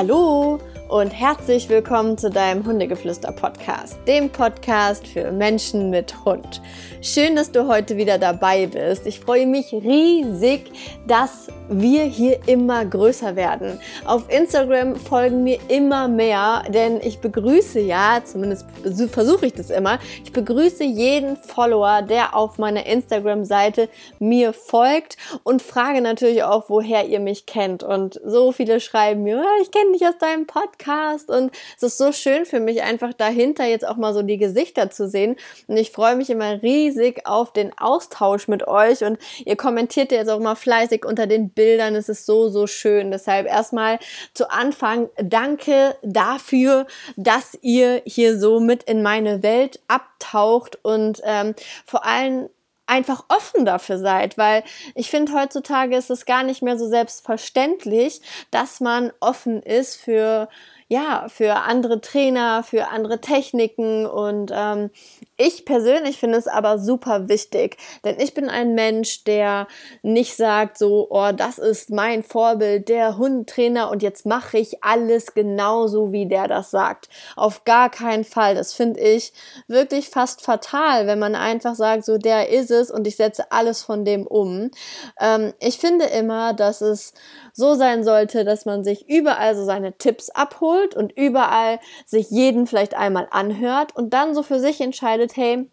Hallo und herzlich willkommen zu deinem Hundegeflüster-Podcast, dem Podcast für Menschen mit Hund. Schön, dass du heute wieder dabei bist. Ich freue mich riesig, dass wir hier immer größer werden. Auf Instagram folgen mir immer mehr, denn ich begrüße ja, zumindest versuche ich das immer, ich begrüße jeden Follower, der auf meiner Instagram-Seite mir folgt und frage natürlich auch, woher ihr mich kennt. Und so viele schreiben mir, ah, ich kenne dich aus deinem Podcast und es ist so schön für mich einfach dahinter jetzt auch mal so die Gesichter zu sehen und ich freue mich immer riesig auf den Austausch mit euch und ihr kommentiert jetzt auch mal fleißig unter den Bildern, es ist so, so schön. Deshalb erstmal zu Anfang danke dafür, dass ihr hier so mit in meine Welt abtaucht und ähm, vor allem einfach offen dafür seid, weil ich finde, heutzutage ist es gar nicht mehr so selbstverständlich, dass man offen ist für ja, für andere Trainer, für andere Techniken und ähm, ich persönlich finde es aber super wichtig, denn ich bin ein Mensch, der nicht sagt so, oh, das ist mein Vorbild, der Hundetrainer und jetzt mache ich alles genauso, wie der das sagt. Auf gar keinen Fall. Das finde ich wirklich fast fatal, wenn man einfach sagt, so der ist es und ich setze alles von dem um. Ähm, ich finde immer, dass es so sein sollte, dass man sich überall so seine Tipps abholt und überall sich jeden vielleicht einmal anhört und dann so für sich entscheidet, hey,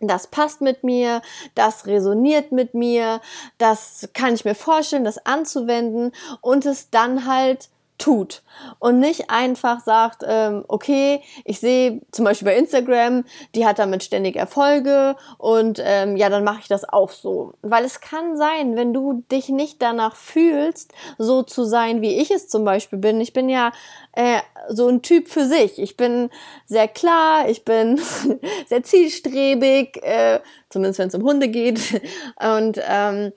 das passt mit mir, das resoniert mit mir, das kann ich mir vorstellen, das anzuwenden und es dann halt tut und nicht einfach sagt, ähm, okay, ich sehe zum Beispiel bei Instagram, die hat damit ständig Erfolge und ähm, ja, dann mache ich das auch so. Weil es kann sein, wenn du dich nicht danach fühlst, so zu sein, wie ich es zum Beispiel bin. Ich bin ja äh, so ein Typ für sich. Ich bin sehr klar, ich bin sehr zielstrebig, äh, zumindest wenn es um Hunde geht. Und ähm,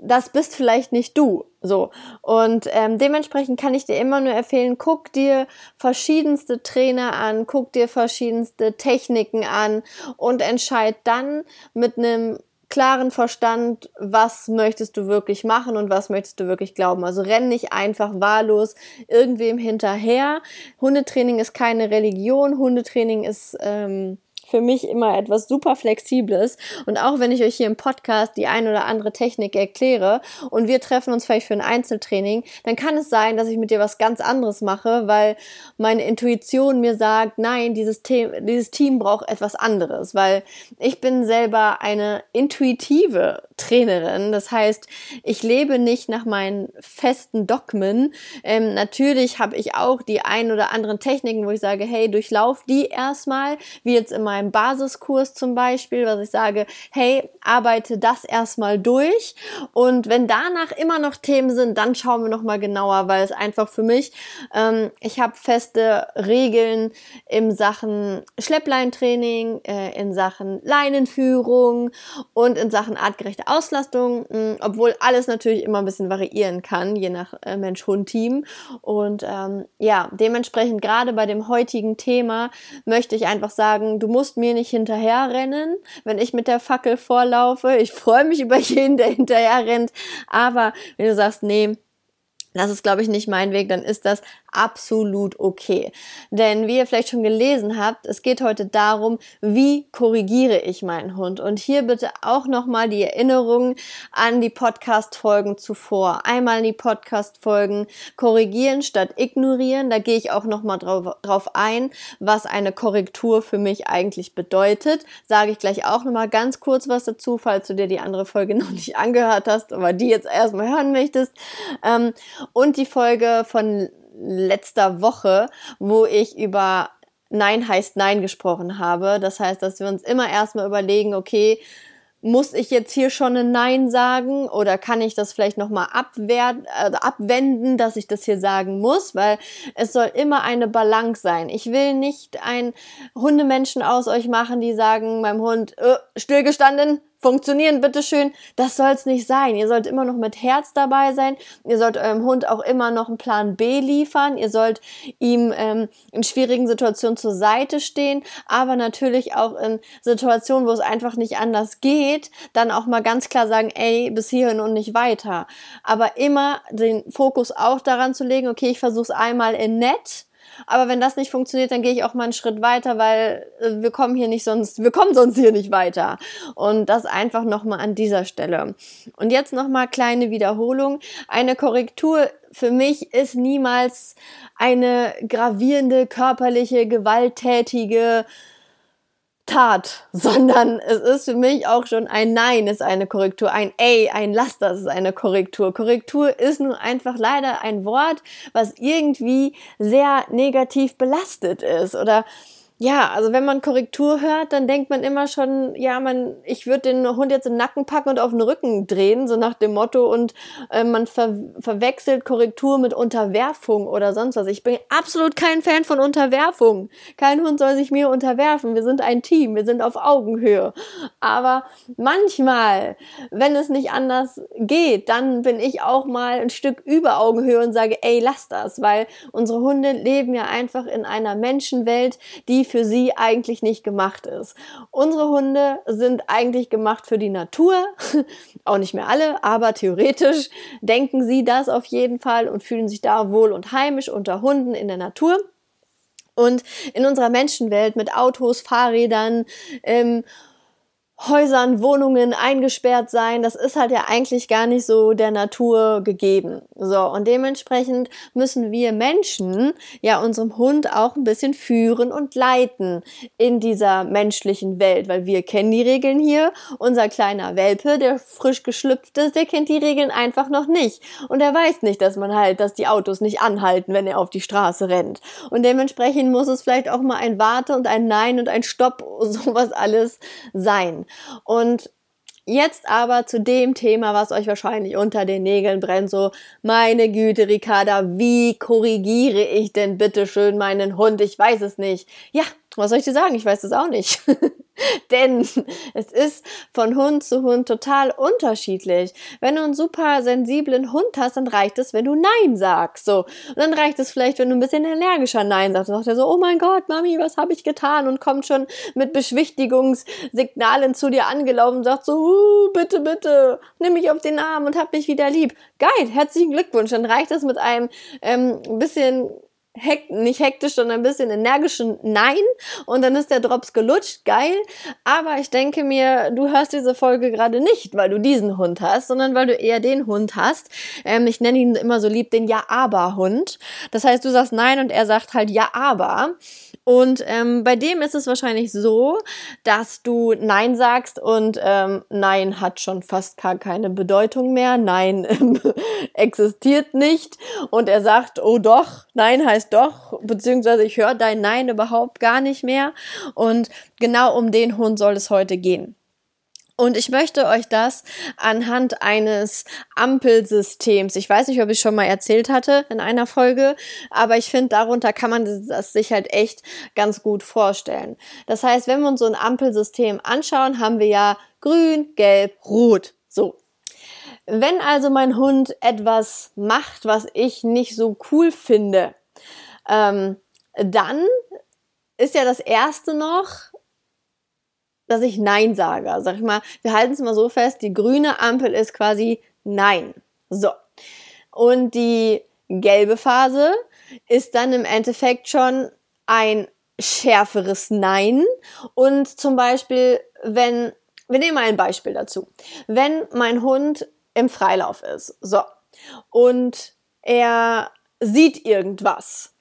das bist vielleicht nicht du. So. Und ähm, dementsprechend kann ich dir immer nur empfehlen, guck dir verschiedenste Trainer an, guck dir verschiedenste Techniken an und entscheid dann mit einem klaren Verstand, was möchtest du wirklich machen und was möchtest du wirklich glauben. Also renn nicht einfach wahllos irgendwem hinterher. Hundetraining ist keine Religion, Hundetraining ist ähm, für mich immer etwas super Flexibles. Und auch wenn ich euch hier im Podcast die ein oder andere Technik erkläre und wir treffen uns vielleicht für ein Einzeltraining, dann kann es sein, dass ich mit dir was ganz anderes mache, weil meine Intuition mir sagt, nein, dieses, The dieses Team braucht etwas anderes, weil ich bin selber eine intuitive Trainerin. Das heißt, ich lebe nicht nach meinen festen Dogmen. Ähm, natürlich habe ich auch die ein oder anderen Techniken, wo ich sage, hey, durchlauf die erstmal, wie jetzt in meinem Basiskurs zum Beispiel, was ich sage, hey, arbeite das erstmal durch und wenn danach immer noch Themen sind, dann schauen wir nochmal genauer, weil es einfach für mich, ähm, ich habe feste Regeln in Sachen Schleppleintraining, äh, in Sachen Leinenführung und in Sachen artgerechte Auslastung, mh, mm, obwohl alles natürlich immer ein bisschen variieren kann, je nach äh, Mensch-Hund-Team. Und ähm, ja, dementsprechend gerade bei dem heutigen Thema möchte ich einfach sagen, du musst mir nicht hinterherrennen, wenn ich mit der Fackel vorlaufe. Ich freue mich über jeden, der hinterher rennt. Aber wenn du sagst, nee, das ist, glaube ich, nicht mein Weg, dann ist das absolut okay. Denn wie ihr vielleicht schon gelesen habt, es geht heute darum, wie korrigiere ich meinen Hund. Und hier bitte auch nochmal die Erinnerung an die Podcast-Folgen zuvor. Einmal die Podcast-Folgen korrigieren statt ignorieren. Da gehe ich auch nochmal drauf, drauf ein, was eine Korrektur für mich eigentlich bedeutet. Sage ich gleich auch nochmal ganz kurz was dazu, falls du dir die andere Folge noch nicht angehört hast, aber die jetzt erstmal hören möchtest. Ähm, und die Folge von letzter Woche, wo ich über Nein heißt Nein gesprochen habe. Das heißt, dass wir uns immer erstmal überlegen, okay, muss ich jetzt hier schon ein Nein sagen oder kann ich das vielleicht nochmal äh, abwenden, dass ich das hier sagen muss, weil es soll immer eine Balance sein. Ich will nicht ein Hundemenschen aus euch machen, die sagen meinem Hund, äh, stillgestanden, funktionieren, bitteschön. Das soll's nicht sein. Ihr sollt immer noch mit Herz dabei sein. Ihr sollt eurem Hund auch immer noch einen Plan B liefern. Ihr sollt ihm ähm, in schwierigen Situationen zur Seite stehen, aber natürlich auch in Situationen, wo es einfach nicht anders geht, dann auch mal ganz klar sagen, ey, bis hierhin und nicht weiter. Aber immer den Fokus auch daran zu legen, okay, ich versuche es einmal in nett aber wenn das nicht funktioniert, dann gehe ich auch mal einen Schritt weiter, weil äh, wir kommen hier nicht sonst, wir kommen sonst hier nicht weiter. Und das einfach nochmal an dieser Stelle. Und jetzt nochmal kleine Wiederholung. Eine Korrektur für mich ist niemals eine gravierende körperliche, gewalttätige Tat, sondern es ist für mich auch schon ein Nein ist eine Korrektur, ein Ey, ein Lass das ist eine Korrektur. Korrektur ist nun einfach leider ein Wort, was irgendwie sehr negativ belastet ist oder ja, also wenn man Korrektur hört, dann denkt man immer schon, ja, man, ich würde den Hund jetzt im Nacken packen und auf den Rücken drehen, so nach dem Motto, und äh, man ver verwechselt Korrektur mit Unterwerfung oder sonst was. Ich bin absolut kein Fan von Unterwerfung. Kein Hund soll sich mir unterwerfen. Wir sind ein Team, wir sind auf Augenhöhe. Aber manchmal, wenn es nicht anders geht, dann bin ich auch mal ein Stück über Augenhöhe und sage, ey, lass das, weil unsere Hunde leben ja einfach in einer Menschenwelt, die für sie eigentlich nicht gemacht ist. Unsere Hunde sind eigentlich gemacht für die Natur, auch nicht mehr alle, aber theoretisch denken sie das auf jeden Fall und fühlen sich da wohl und heimisch unter Hunden in der Natur. Und in unserer Menschenwelt mit Autos, Fahrrädern, ähm, Häusern, Wohnungen eingesperrt sein, das ist halt ja eigentlich gar nicht so der Natur gegeben. So, und dementsprechend müssen wir Menschen ja unserem Hund auch ein bisschen führen und leiten in dieser menschlichen Welt, weil wir kennen die Regeln hier. Unser kleiner Welpe, der frisch geschlüpft ist, der kennt die Regeln einfach noch nicht. Und er weiß nicht, dass man halt, dass die Autos nicht anhalten, wenn er auf die Straße rennt. Und dementsprechend muss es vielleicht auch mal ein Warte und ein Nein und ein Stopp, sowas alles sein. Und Jetzt aber zu dem Thema, was euch wahrscheinlich unter den Nägeln brennt, so, meine Güte, Ricarda, wie korrigiere ich denn bitte schön meinen Hund? Ich weiß es nicht. Ja, was soll ich dir sagen? Ich weiß es auch nicht. Denn es ist von Hund zu Hund total unterschiedlich. Wenn du einen super sensiblen Hund hast, dann reicht es, wenn du Nein sagst. So. Und dann reicht es vielleicht, wenn du ein bisschen energischer Nein sagst. Dann sagt er so, oh mein Gott, Mami, was habe ich getan? Und kommt schon mit Beschwichtigungssignalen zu dir angelaufen und sagt so, uh, bitte, bitte, nimm mich auf den Arm und hab mich wieder lieb. Geil, herzlichen Glückwunsch. Dann reicht es mit einem ähm, bisschen hekt, nicht hektisch, sondern ein bisschen energischen Nein und dann ist der Drops gelutscht, geil. Aber ich denke mir, du hörst diese Folge gerade nicht, weil du diesen Hund hast, sondern weil du eher den Hund hast. Ähm, ich nenne ihn immer so lieb den Ja-Aber-Hund. Das heißt, du sagst Nein und er sagt halt Ja-Aber. Und ähm, bei dem ist es wahrscheinlich so, dass du Nein sagst und ähm, Nein hat schon fast gar keine Bedeutung mehr. Nein ähm, existiert nicht. Und er sagt, oh doch, Nein heißt doch, beziehungsweise ich höre dein Nein überhaupt gar nicht mehr. Und genau um den Hund soll es heute gehen. Und ich möchte euch das anhand eines Ampelsystems, ich weiß nicht, ob ich schon mal erzählt hatte in einer Folge, aber ich finde, darunter kann man das sich halt echt ganz gut vorstellen. Das heißt, wenn wir uns so ein Ampelsystem anschauen, haben wir ja grün, gelb, rot. So. Wenn also mein Hund etwas macht, was ich nicht so cool finde, ähm, dann ist ja das erste noch, dass ich Nein sage. Sag ich mal, wir halten es mal so fest, die grüne Ampel ist quasi Nein. So. Und die gelbe Phase ist dann im Endeffekt schon ein schärferes Nein. Und zum Beispiel, wenn, wir nehmen mal ein Beispiel dazu. Wenn mein Hund im Freilauf ist, so, und er sieht irgendwas,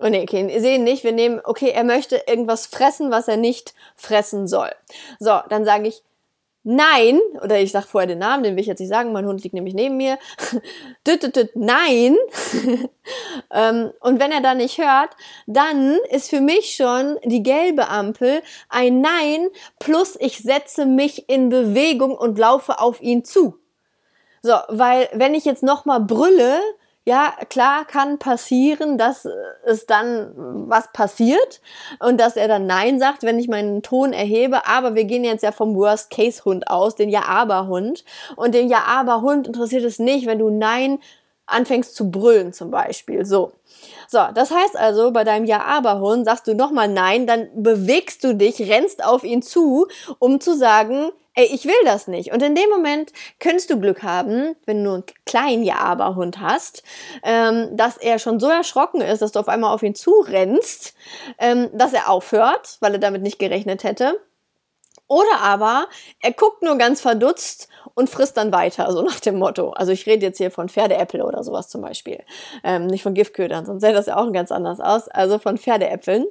Oh nee, okay, ihr seht nicht, wir nehmen, okay, er möchte irgendwas fressen, was er nicht fressen soll. So, dann sage ich nein, oder ich sage vorher den Namen, den will ich jetzt nicht sagen, mein Hund liegt nämlich neben mir. nein. Ähm, und wenn er da nicht hört, dann ist für mich schon die gelbe Ampel ein Nein plus ich setze mich in Bewegung und laufe auf ihn zu. So, weil wenn ich jetzt nochmal brülle, ja, klar kann passieren, dass es dann was passiert und dass er dann Nein sagt, wenn ich meinen Ton erhebe. Aber wir gehen jetzt ja vom Worst-Case-Hund aus, den Ja-Aber-Hund. Und den Ja-Aber-Hund interessiert es nicht, wenn du Nein anfängst zu brüllen zum Beispiel. So. So, das heißt also, bei deinem Ja-Aber-Hund sagst du nochmal Nein, dann bewegst du dich, rennst auf ihn zu, um zu sagen, ey, ich will das nicht. Und in dem Moment könntest du Glück haben, wenn du einen kleinen Ja-Aber-Hund hast, ähm, dass er schon so erschrocken ist, dass du auf einmal auf ihn zurennst, ähm, dass er aufhört, weil er damit nicht gerechnet hätte. Oder aber er guckt nur ganz verdutzt und frisst dann weiter, so nach dem Motto. Also ich rede jetzt hier von Pferdeäpfel oder sowas zum Beispiel. Ähm, nicht von Giftködern, sonst sähe das ja auch ganz anders aus. Also von Pferdeäpfeln.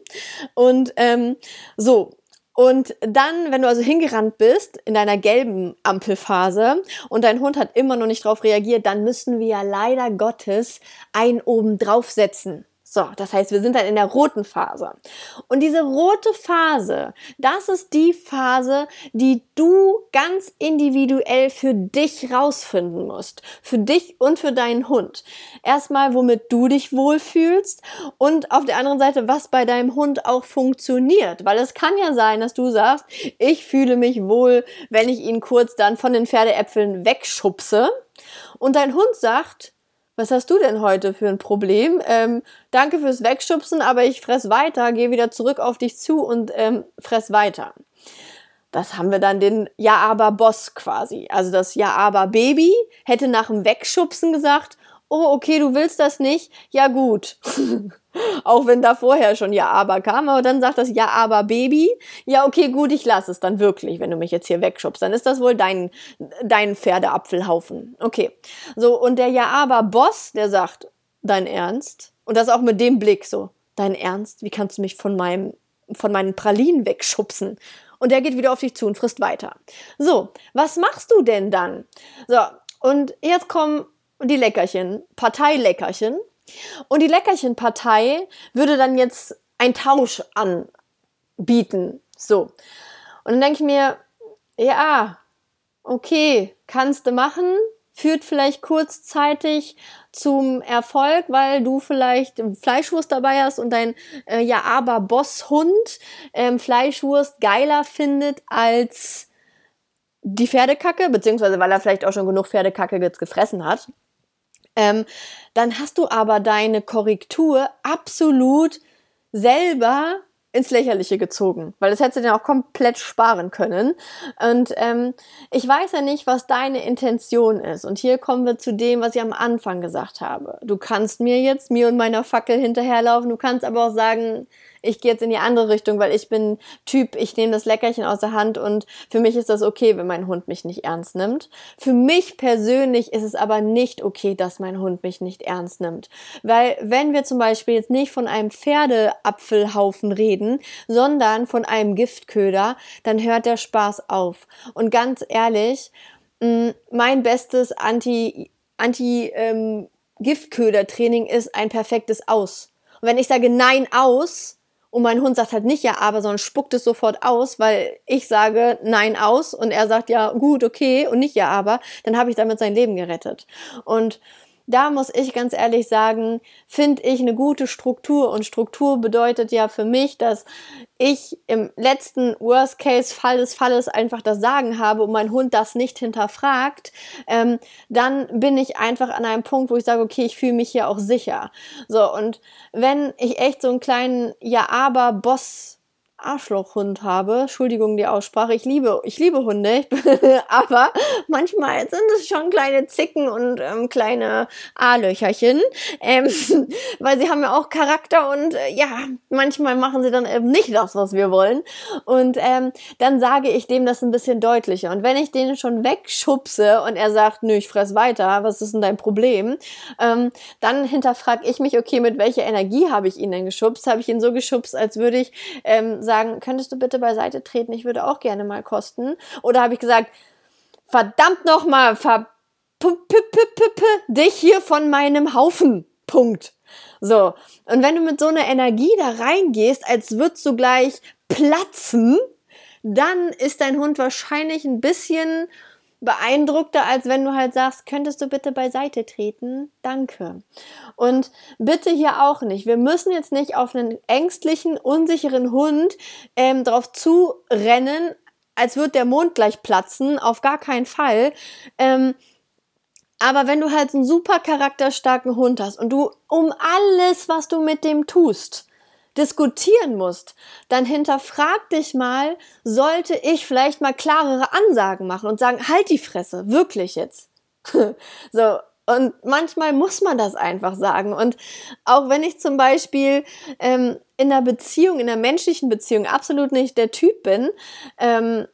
Und ähm, so, und dann, wenn du also hingerannt bist in deiner gelben Ampelphase und dein Hund hat immer noch nicht drauf reagiert, dann müssen wir ja leider Gottes ein oben draufsetzen. So, das heißt, wir sind dann in der roten Phase. Und diese rote Phase, das ist die Phase, die du ganz individuell für dich rausfinden musst. Für dich und für deinen Hund. Erstmal, womit du dich wohlfühlst und auf der anderen Seite, was bei deinem Hund auch funktioniert. Weil es kann ja sein, dass du sagst, ich fühle mich wohl, wenn ich ihn kurz dann von den Pferdeäpfeln wegschubse. Und dein Hund sagt, was hast du denn heute für ein Problem? Ähm, danke fürs Wegschubsen, aber ich fress weiter, gehe wieder zurück auf dich zu und ähm, fress weiter. Das haben wir dann den Ja-Aber-Boss quasi. Also das Ja-Aber-Baby hätte nach dem Wegschubsen gesagt, oh, okay, du willst das nicht? Ja, gut. Auch wenn da vorher schon Ja, aber kam, aber dann sagt das Ja, aber Baby. Ja, okay, gut, ich lasse es dann wirklich, wenn du mich jetzt hier wegschubst. Dann ist das wohl dein, dein Pferdeapfelhaufen. Okay. So, und der Ja, aber Boss, der sagt, dein Ernst? Und das auch mit dem Blick so, dein Ernst? Wie kannst du mich von meinem, von meinen Pralinen wegschubsen? Und der geht wieder auf dich zu und frisst weiter. So, was machst du denn dann? So, und jetzt kommen die Leckerchen, Parteileckerchen. Und die Leckerchenpartei würde dann jetzt einen Tausch anbieten. So. Und dann denke ich mir, ja, okay, kannst du machen, führt vielleicht kurzzeitig zum Erfolg, weil du vielleicht Fleischwurst dabei hast und dein äh, ja aber Bosshund ähm, Fleischwurst geiler findet als die Pferdekacke, beziehungsweise weil er vielleicht auch schon genug Pferdekacke jetzt gefressen hat. Ähm, dann hast du aber deine Korrektur absolut selber ins Lächerliche gezogen, weil das hättest du dann auch komplett sparen können. Und ähm, ich weiß ja nicht, was deine Intention ist. Und hier kommen wir zu dem, was ich am Anfang gesagt habe. Du kannst mir jetzt, mir und meiner Fackel hinterherlaufen, du kannst aber auch sagen, ich gehe jetzt in die andere Richtung, weil ich bin Typ, ich nehme das Leckerchen aus der Hand und für mich ist das okay, wenn mein Hund mich nicht ernst nimmt. Für mich persönlich ist es aber nicht okay, dass mein Hund mich nicht ernst nimmt. Weil wenn wir zum Beispiel jetzt nicht von einem Pferdeapfelhaufen reden, sondern von einem Giftköder, dann hört der Spaß auf. Und ganz ehrlich, mm, mein bestes Anti, Anti, ähm, Giftköder-Training ist ein perfektes Aus. Und wenn ich sage Nein aus, und mein Hund sagt halt nicht ja, aber, sondern spuckt es sofort aus, weil ich sage nein aus und er sagt ja gut, okay und nicht ja, aber, dann habe ich damit sein Leben gerettet. Und da muss ich ganz ehrlich sagen, finde ich eine gute Struktur. Und Struktur bedeutet ja für mich, dass ich im letzten Worst-Case-Fall des Falles einfach das Sagen habe und mein Hund das nicht hinterfragt, ähm, dann bin ich einfach an einem Punkt, wo ich sage, okay, ich fühle mich hier auch sicher. So, und wenn ich echt so einen kleinen Ja-Aber-Boss Arschlochhund habe. Entschuldigung die Aussprache. Ich liebe, ich liebe Hunde, aber manchmal sind es schon kleine Zicken und ähm, kleine A-Löcherchen, ähm, weil sie haben ja auch Charakter und äh, ja, manchmal machen sie dann eben nicht das, was wir wollen. Und ähm, dann sage ich dem das ein bisschen deutlicher. Und wenn ich den schon wegschubse und er sagt, nö, ich fress weiter, was ist denn dein Problem? Ähm, dann hinterfrage ich mich, okay, mit welcher Energie habe ich ihn denn geschubst? Habe ich ihn so geschubst, als würde ich ähm, sagen, könntest du bitte beiseite treten? Ich würde auch gerne mal kosten. Oder habe ich gesagt, verdammt nochmal, ver dich hier von meinem Haufen. Punkt. So. Und wenn du mit so einer Energie da reingehst, als würdest du gleich platzen, dann ist dein Hund wahrscheinlich ein bisschen beeindruckter, als wenn du halt sagst, könntest du bitte beiseite treten? Danke. Und bitte hier auch nicht. Wir müssen jetzt nicht auf einen ängstlichen, unsicheren Hund ähm, drauf zurennen, als wird der Mond gleich platzen. Auf gar keinen Fall. Ähm, aber wenn du halt einen super charakterstarken Hund hast und du um alles, was du mit dem tust, diskutieren musst, dann hinterfrag dich mal, sollte ich vielleicht mal klarere Ansagen machen und sagen, halt die Fresse, wirklich jetzt. so, und manchmal muss man das einfach sagen. Und auch wenn ich zum Beispiel ähm, in einer Beziehung, in einer menschlichen Beziehung absolut nicht der Typ bin, ähm,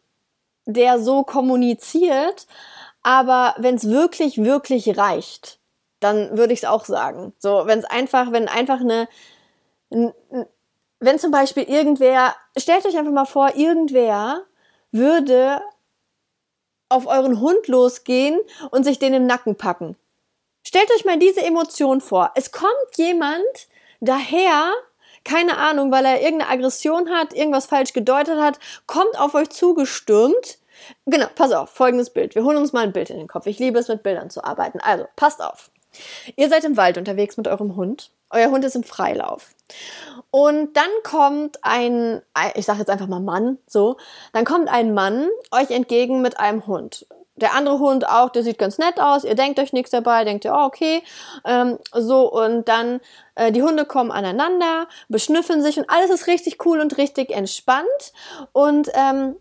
der so kommuniziert, aber wenn es wirklich, wirklich reicht, dann würde ich es auch sagen. So, wenn es einfach, wenn einfach eine, wenn zum Beispiel irgendwer, stellt euch einfach mal vor, irgendwer würde auf euren Hund losgehen und sich den im Nacken packen. Stellt euch mal diese Emotion vor. Es kommt jemand daher, keine Ahnung, weil er irgendeine Aggression hat, irgendwas falsch gedeutet hat, kommt auf euch zugestürmt. Genau, pass auf, folgendes Bild. Wir holen uns mal ein Bild in den Kopf. Ich liebe es, mit Bildern zu arbeiten. Also, passt auf. Ihr seid im Wald unterwegs mit eurem Hund. Euer Hund ist im Freilauf. Und dann kommt ein, ich sage jetzt einfach mal Mann, so, dann kommt ein Mann euch entgegen mit einem Hund. Der andere Hund auch, der sieht ganz nett aus, ihr denkt euch nichts dabei, denkt ihr, oh, okay, ähm, so, und dann, äh, die Hunde kommen aneinander, beschnüffeln sich und alles ist richtig cool und richtig entspannt und ähm,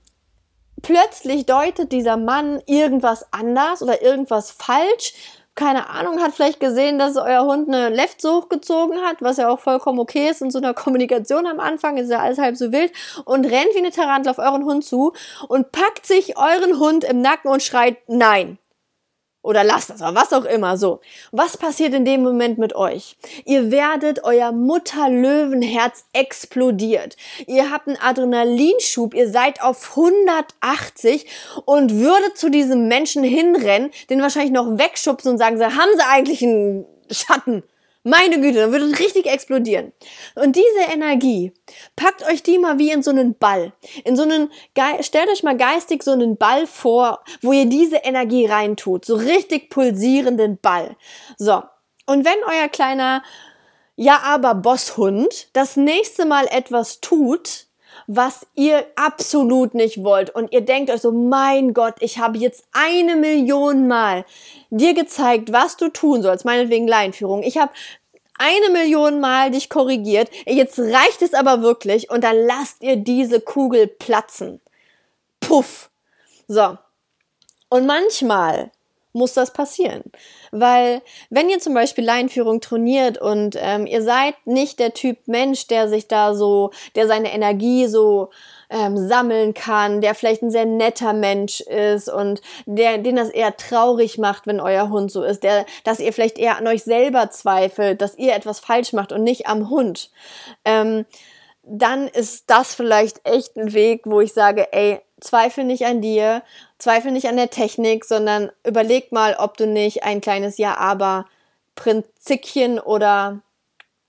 plötzlich deutet dieser Mann irgendwas anders oder irgendwas falsch, keine Ahnung, hat vielleicht gesehen, dass euer Hund eine Left so hochgezogen hat, was ja auch vollkommen okay ist in so einer Kommunikation am Anfang, ist ja alles halb so wild und rennt wie eine Tarantel auf euren Hund zu und packt sich euren Hund im Nacken und schreit Nein oder lasst das, aber was auch immer, so. Was passiert in dem Moment mit euch? Ihr werdet, euer Mutterlöwenherz explodiert. Ihr habt einen Adrenalinschub, ihr seid auf 180 und würdet zu diesem Menschen hinrennen, den wahrscheinlich noch wegschubsen und sagen, haben sie eigentlich einen Schatten? Meine Güte, dann würde es richtig explodieren. Und diese Energie, packt euch die mal wie in so einen Ball. In so einen, stellt euch mal geistig so einen Ball vor, wo ihr diese Energie reintut. So richtig pulsierenden Ball. So. Und wenn euer kleiner, ja aber Bosshund das nächste Mal etwas tut, was ihr absolut nicht wollt und ihr denkt euch so, mein Gott, ich habe jetzt eine Million Mal dir gezeigt, was du tun sollst, meinetwegen Leinführung. Ich habe eine Million Mal dich korrigiert. Jetzt reicht es aber wirklich und dann lasst ihr diese Kugel platzen. Puff. So. Und manchmal muss das passieren. Weil wenn ihr zum Beispiel Leinführung trainiert und ähm, ihr seid nicht der Typ Mensch, der sich da so, der seine Energie so ähm, sammeln kann, der vielleicht ein sehr netter Mensch ist und der, den das eher traurig macht, wenn euer Hund so ist, der, dass ihr vielleicht eher an euch selber zweifelt, dass ihr etwas falsch macht und nicht am Hund. Ähm, dann ist das vielleicht echt ein Weg, wo ich sage, ey, zweifel nicht an dir, zweifel nicht an der Technik, sondern überleg mal, ob du nicht ein kleines Ja-Aber Prinzipchen oder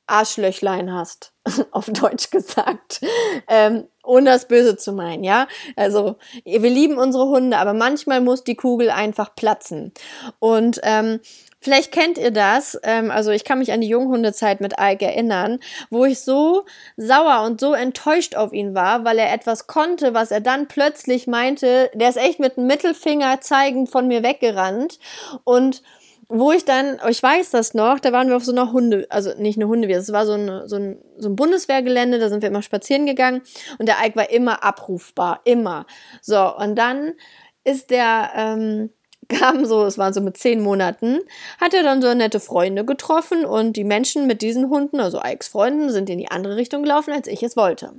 Arschlöchlein hast, auf Deutsch gesagt, ähm, ohne das Böse zu meinen, ja. Also wir lieben unsere Hunde, aber manchmal muss die Kugel einfach platzen. Und ähm, Vielleicht kennt ihr das. Ähm, also ich kann mich an die Junghundezeit mit Ike erinnern, wo ich so sauer und so enttäuscht auf ihn war, weil er etwas konnte, was er dann plötzlich meinte. Der ist echt mit dem Mittelfinger zeigend von mir weggerannt und wo ich dann, ich weiß das noch, da waren wir auf so einer Hunde, also nicht eine Hundewiese, es war so, eine, so, ein, so ein Bundeswehrgelände, da sind wir immer spazieren gegangen und der Ike war immer abrufbar, immer. So, und dann ist der, ähm, kam so, es waren so mit zehn Monaten, hat er dann so nette Freunde getroffen und die Menschen mit diesen Hunden, also Ikes Freunden, sind in die andere Richtung gelaufen, als ich es wollte.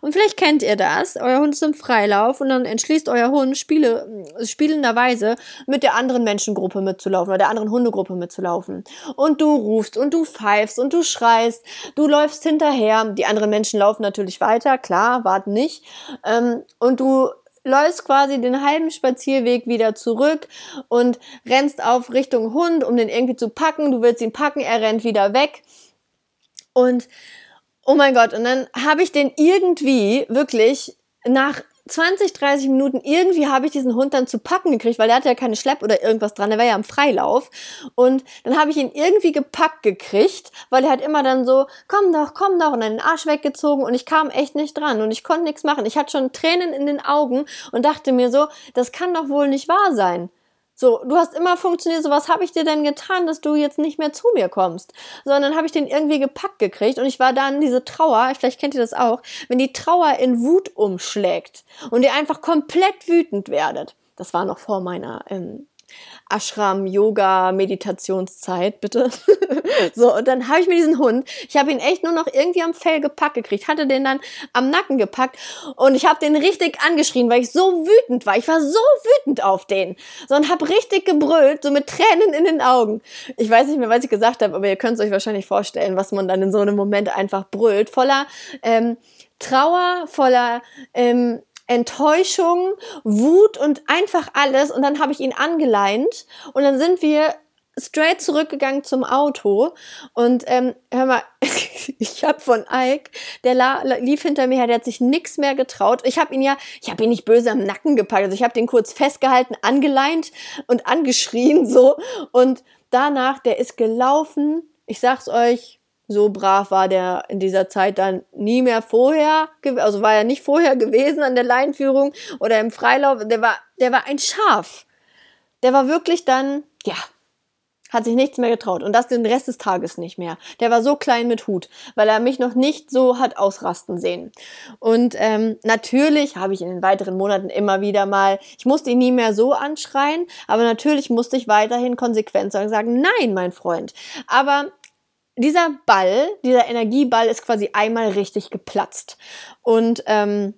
Und vielleicht kennt ihr das, euer Hund ist im Freilauf und dann entschließt euer Hund spiele, spielenderweise mit der anderen Menschengruppe mitzulaufen oder der anderen Hundegruppe mitzulaufen. Und du rufst und du pfeifst und du schreist, du läufst hinterher, die anderen Menschen laufen natürlich weiter, klar, warten nicht, ähm, und du läufst quasi den halben Spazierweg wieder zurück und rennst auf Richtung Hund, um den irgendwie zu packen. Du willst ihn packen, er rennt wieder weg. Und oh mein Gott, und dann habe ich den irgendwie wirklich nach 20, 30 Minuten irgendwie habe ich diesen Hund dann zu packen gekriegt, weil der hatte ja keine Schlepp oder irgendwas dran, der war ja im Freilauf. Und dann habe ich ihn irgendwie gepackt gekriegt, weil er hat immer dann so, komm doch, komm doch, und den Arsch weggezogen und ich kam echt nicht dran und ich konnte nichts machen. Ich hatte schon Tränen in den Augen und dachte mir so, das kann doch wohl nicht wahr sein. So, du hast immer funktioniert, so was habe ich dir denn getan, dass du jetzt nicht mehr zu mir kommst? Sondern habe ich den irgendwie gepackt gekriegt und ich war dann diese Trauer, vielleicht kennt ihr das auch, wenn die Trauer in Wut umschlägt und ihr einfach komplett wütend werdet. Das war noch vor meiner ähm, Ashram, Yoga, Meditationszeit, bitte. so, und dann habe ich mir diesen Hund, ich habe ihn echt nur noch irgendwie am Fell gepackt gekriegt, hatte den dann am Nacken gepackt und ich habe den richtig angeschrien, weil ich so wütend war. Ich war so wütend auf den. So, und habe richtig gebrüllt, so mit Tränen in den Augen. Ich weiß nicht mehr, was ich gesagt habe, aber ihr könnt es euch wahrscheinlich vorstellen, was man dann in so einem Moment einfach brüllt. Voller ähm, Trauer, voller ähm, Enttäuschung, Wut und einfach alles. Und dann habe ich ihn angeleint und dann sind wir straight zurückgegangen zum Auto und ähm, hör mal, ich habe von Ike, der la, lief hinter mir her, der hat sich nix mehr getraut. Ich habe ihn ja, ich habe ihn nicht böse am Nacken gepackt, also ich habe den kurz festgehalten, angeleint und angeschrien so und danach, der ist gelaufen. Ich sag's euch, so brav war der in dieser Zeit dann nie mehr vorher, also war er nicht vorher gewesen an der Leinführung oder im Freilauf. Der war, der war ein Schaf. Der war wirklich dann, ja, hat sich nichts mehr getraut und das den Rest des Tages nicht mehr. Der war so klein mit Hut, weil er mich noch nicht so hat ausrasten sehen. Und ähm, natürlich habe ich in den weiteren Monaten immer wieder mal, ich musste ihn nie mehr so anschreien, aber natürlich musste ich weiterhin konsequent sagen, nein, mein Freund. Aber dieser Ball, dieser Energieball ist quasi einmal richtig geplatzt. Und ähm,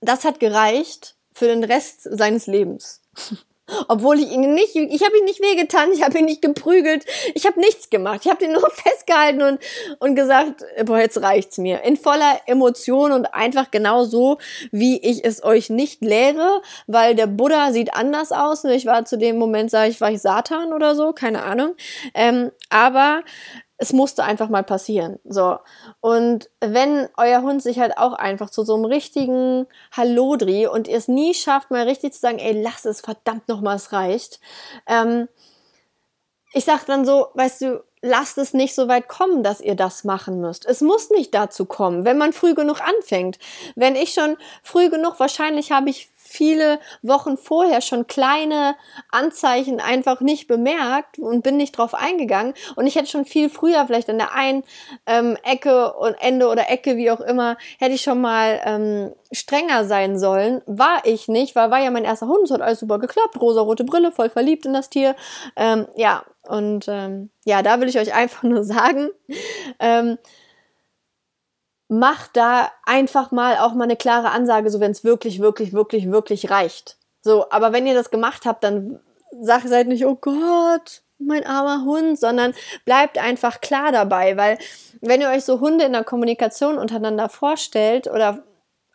das hat gereicht für den Rest seines Lebens. Obwohl ich ihn nicht, ich habe ihn nicht wehgetan, ich habe ihn nicht geprügelt, ich habe nichts gemacht. Ich habe ihn nur festgehalten und, und gesagt, boah, jetzt reicht's mir. In voller Emotion und einfach genau so, wie ich es euch nicht lehre, weil der Buddha sieht anders aus. Ich war zu dem Moment, sage ich, war ich Satan oder so, keine Ahnung. Ähm, aber es musste einfach mal passieren. So. Und wenn euer Hund sich halt auch einfach zu so einem richtigen Hallodri und ihr es nie schafft, mal richtig zu sagen, ey, lass es, verdammt nochmal, es reicht. Ähm, ich sag dann so, weißt du, lasst es nicht so weit kommen, dass ihr das machen müsst. Es muss nicht dazu kommen, wenn man früh genug anfängt. Wenn ich schon früh genug, wahrscheinlich habe ich viele Wochen vorher schon kleine Anzeichen einfach nicht bemerkt und bin nicht drauf eingegangen. Und ich hätte schon viel früher, vielleicht an der einen ähm, Ecke und Ende oder Ecke, wie auch immer, hätte ich schon mal ähm, strenger sein sollen. War ich nicht, weil war ja mein erster Hund, es hat alles super geklappt, rosa-rote Brille, voll verliebt in das Tier. Ähm, ja, und ähm, ja, da will ich euch einfach nur sagen, ähm, macht da einfach mal auch mal eine klare Ansage, so wenn es wirklich, wirklich, wirklich, wirklich reicht. So, aber wenn ihr das gemacht habt, dann sagt seid nicht, oh Gott, mein armer Hund, sondern bleibt einfach klar dabei, weil wenn ihr euch so Hunde in der Kommunikation untereinander vorstellt oder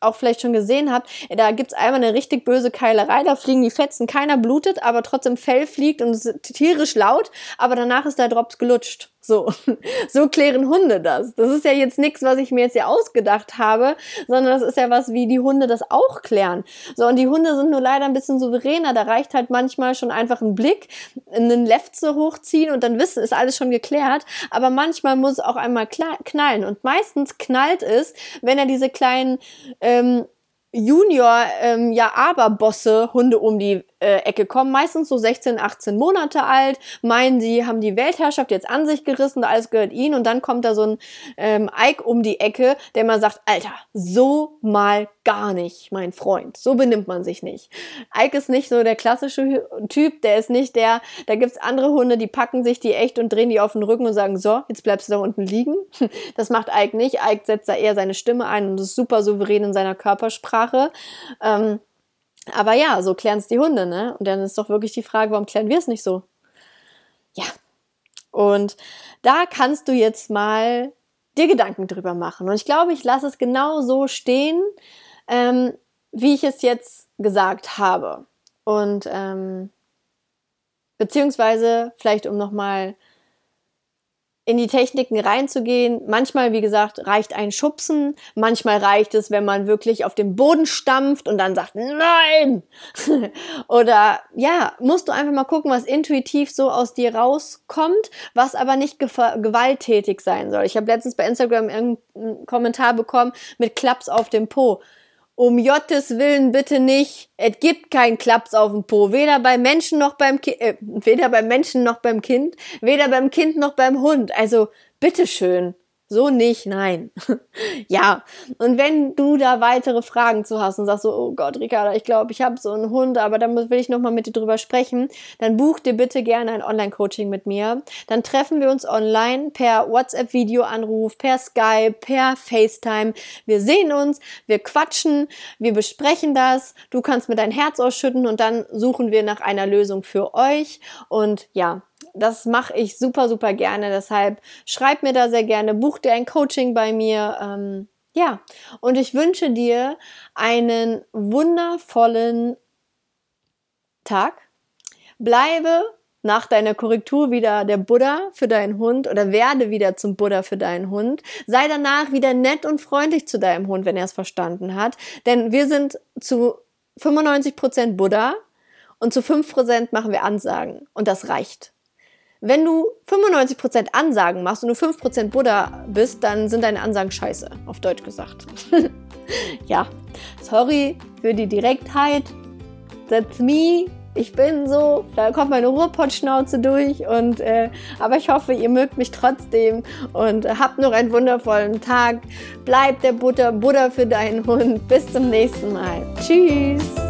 auch vielleicht schon gesehen habt, da gibt's einmal eine richtig böse Keilerei, da fliegen die Fetzen, keiner blutet, aber trotzdem Fell fliegt und es ist tierisch laut, aber danach ist der Drops gelutscht. So, so klären Hunde das. Das ist ja jetzt nichts, was ich mir jetzt ja ausgedacht habe, sondern das ist ja was, wie die Hunde das auch klären. So, und die Hunde sind nur leider ein bisschen souveräner. Da reicht halt manchmal schon einfach ein Blick, einen Lefze hochziehen und dann wissen, ist alles schon geklärt. Aber manchmal muss es auch einmal knallen. Und meistens knallt es, wenn er diese kleinen ähm, Junior, ähm, ja, aber Bosse, Hunde um die äh, Ecke kommen, meistens so 16, 18 Monate alt, meinen sie haben die Weltherrschaft jetzt an sich gerissen, alles gehört ihnen und dann kommt da so ein ähm, Ike um die Ecke, der mal sagt, Alter, so mal gar nicht, mein Freund, so benimmt man sich nicht. Ike ist nicht so der klassische Typ, der ist nicht der, da gibt's andere Hunde, die packen sich die echt und drehen die auf den Rücken und sagen, so, jetzt bleibst du da unten liegen. Das macht Ike nicht, Ike setzt da eher seine Stimme ein und ist super souverän in seiner Körpersprache. Ähm, aber ja, so klären es die Hunde, ne? Und dann ist doch wirklich die Frage, warum klären wir es nicht so? Ja. Und da kannst du jetzt mal dir Gedanken drüber machen. Und ich glaube, ich lasse es genau so stehen, ähm, wie ich es jetzt gesagt habe. Und ähm, beziehungsweise vielleicht um nochmal in die Techniken reinzugehen. Manchmal, wie gesagt, reicht ein Schubsen. Manchmal reicht es, wenn man wirklich auf den Boden stampft und dann sagt, nein! Oder ja, musst du einfach mal gucken, was intuitiv so aus dir rauskommt, was aber nicht gewalttätig sein soll. Ich habe letztens bei Instagram einen Kommentar bekommen mit Klaps auf dem Po um Jottes Willen bitte nicht. Es gibt keinen Klaps auf dem Po. Weder beim Menschen noch beim Kind, äh, weder beim Menschen noch beim Kind, weder beim Kind noch beim Hund. Also, bitteschön. So nicht, nein. ja, und wenn du da weitere Fragen zu hast und sagst so, oh Gott, Ricarda, ich glaube, ich habe so einen Hund, aber da will ich nochmal mit dir drüber sprechen, dann buch dir bitte gerne ein Online-Coaching mit mir. Dann treffen wir uns online per WhatsApp-Videoanruf, per Skype, per FaceTime. Wir sehen uns, wir quatschen, wir besprechen das. Du kannst mir dein Herz ausschütten und dann suchen wir nach einer Lösung für euch. Und ja, das mache ich super, super gerne. Deshalb schreib mir da sehr gerne, buch dir ein Coaching bei mir. Ähm, ja, und ich wünsche dir einen wundervollen Tag. Bleibe nach deiner Korrektur wieder der Buddha für deinen Hund oder werde wieder zum Buddha für deinen Hund. Sei danach wieder nett und freundlich zu deinem Hund, wenn er es verstanden hat. Denn wir sind zu 95% Buddha und zu 5% machen wir Ansagen. Und das reicht. Wenn du 95% Ansagen machst und du 5% Buddha bist, dann sind deine Ansagen scheiße, auf Deutsch gesagt. ja, sorry für die Direktheit. That's me. Ich bin so, da kommt meine Ruhrpottschnauze durch und äh, aber ich hoffe, ihr mögt mich trotzdem und habt noch einen wundervollen Tag. Bleib der Butter, Buddha für deinen Hund. Bis zum nächsten Mal. Tschüss.